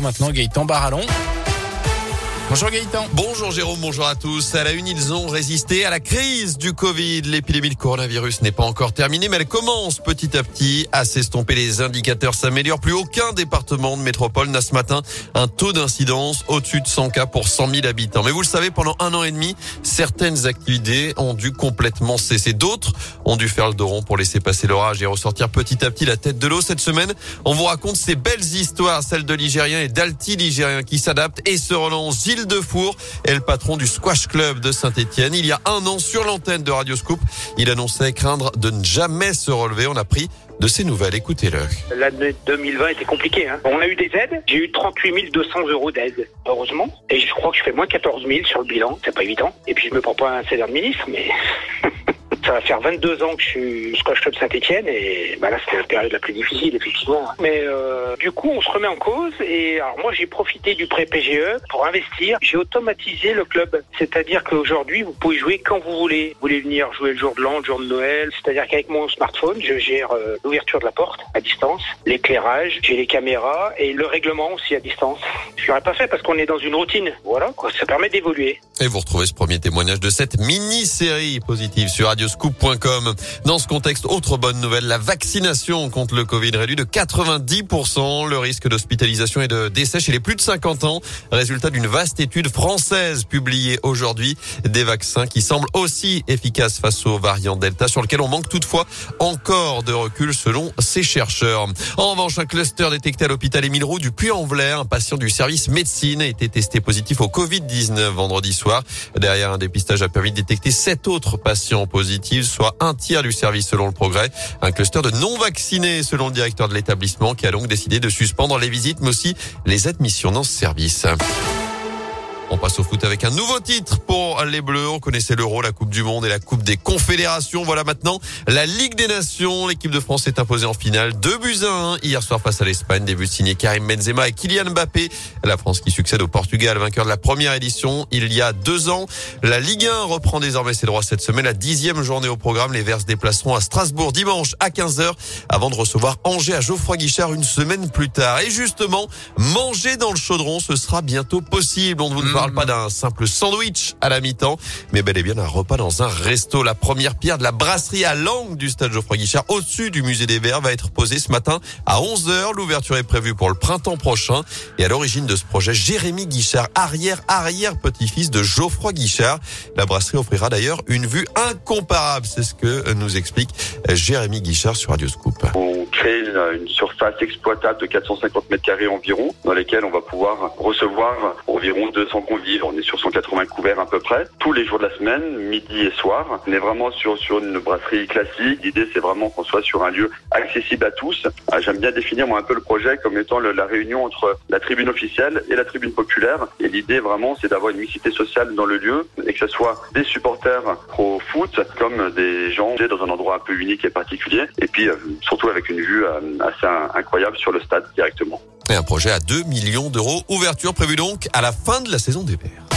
maintenant, Gaëtan Barallon. Bonjour Gaëtan. Bonjour Jérôme, bonjour à tous. À la une, ils ont résisté à la crise du Covid. L'épidémie de coronavirus n'est pas encore terminée, mais elle commence petit à petit à s'estomper. Les indicateurs s'améliorent. Plus aucun département de métropole n'a ce matin un taux d'incidence au-dessus de 100 cas pour 100 000 habitants. Mais vous le savez, pendant un an et demi, certaines activités ont dû complètement cesser. D'autres ont dû faire le dos rond pour laisser passer l'orage et ressortir petit à petit la tête de l'eau. Cette semaine, on vous raconte ces belles histoires, celles de l'Igérien et d'Alti l'Igérien qui s'adaptent et se relancent. Gilles Defour est le patron du Squash Club de Saint-Etienne. Il y a un an, sur l'antenne de Radio Scoop, il annonçait craindre de ne jamais se relever. On a pris de ces nouvelles. Écoutez-le. L'année 2020 était compliquée. Hein. On a eu des aides. J'ai eu 38 200 euros d'aide, heureusement. Et je crois que je fais moins 14 000 sur le bilan. C'est pas évident. Et puis je me prends pas un salaire de ministre, mais Ça va faire 22 ans que je suis Squash Club Saint-Etienne et bah là c'était la période la plus difficile effectivement. Mais euh, du coup on se remet en cause et alors moi j'ai profité du prêt PGE pour investir. J'ai automatisé le club, c'est-à-dire qu'aujourd'hui vous pouvez jouer quand vous voulez. Vous voulez venir jouer le jour de l'an, le jour de Noël, c'est-à-dire qu'avec mon smartphone je gère euh, l'ouverture de la porte à distance, l'éclairage, j'ai les caméras et le règlement aussi à distance. Je l'aurais pas fait parce qu'on est dans une routine. Voilà quoi, ça permet d'évoluer. Et vous retrouvez ce premier témoignage de cette mini-série positive sur Radio scoop.com. Dans ce contexte, autre bonne nouvelle, la vaccination contre le Covid réduit de 90% le risque d'hospitalisation et de décès chez les plus de 50 ans. Résultat d'une vaste étude française publiée aujourd'hui. Des vaccins qui semblent aussi efficaces face aux variants Delta sur lequel on manque toutefois encore de recul selon ces chercheurs. En revanche, un cluster détecté à l'hôpital Émile Roux du Puy-en-Velay, un patient du service médecine a été testé positif au Covid-19 vendredi soir. Derrière un dépistage a permis de détecter sept autres patients positifs soit un tiers du service selon le progrès. Un cluster de non-vaccinés selon le directeur de l'établissement qui a donc décidé de suspendre les visites mais aussi les admissions dans ce service. On passe au foot avec un nouveau titre pour les Bleus. On connaissait l'Euro, la Coupe du Monde et la Coupe des Confédérations. Voilà maintenant la Ligue des Nations. L'équipe de France est imposée en finale. Deux buts à 1 hier soir face à l'Espagne. Des buts signés Karim Benzema et Kylian Mbappé. La France qui succède au Portugal, vainqueur de la première édition il y a deux ans. La Ligue 1 reprend désormais ses droits cette semaine. La dixième journée au programme. Les Verts déplaceront à Strasbourg dimanche à 15h avant de recevoir Angers à Geoffroy Guichard une semaine plus tard. Et justement, manger dans le chaudron, ce sera bientôt possible. Parle pas d'un simple sandwich à la mi-temps, mais bel et bien un repas dans un resto. La première pierre de la brasserie à langue du stade Geoffroy Guichard au-dessus du musée des Verts va être posée ce matin à 11h. L'ouverture est prévue pour le printemps prochain. Et à l'origine de ce projet, Jérémy Guichard, arrière-arrière petit-fils de Geoffroy Guichard. La brasserie offrira d'ailleurs une vue incomparable. C'est ce que nous explique Jérémy Guichard sur Radio Scoop créer une, surface exploitable de 450 mètres carrés environ, dans lesquelles on va pouvoir recevoir environ 200 convives. On est sur 180 couverts à peu près, tous les jours de la semaine, midi et soir. On est vraiment sur, sur une brasserie classique. L'idée, c'est vraiment qu'on soit sur un lieu accessible à tous. Ah, j'aime bien définir moi un peu le projet comme étant la réunion entre la tribune officielle et la tribune populaire. Et l'idée vraiment, c'est d'avoir une mixité sociale dans le lieu et que ce soit des supporters pro foot comme des gens dans un endroit un peu unique et particulier. Et puis euh, surtout avec une euh, assez incroyable sur le stade directement. Et un projet à 2 millions d'euros. Ouverture prévue donc à la fin de la saison des Verts.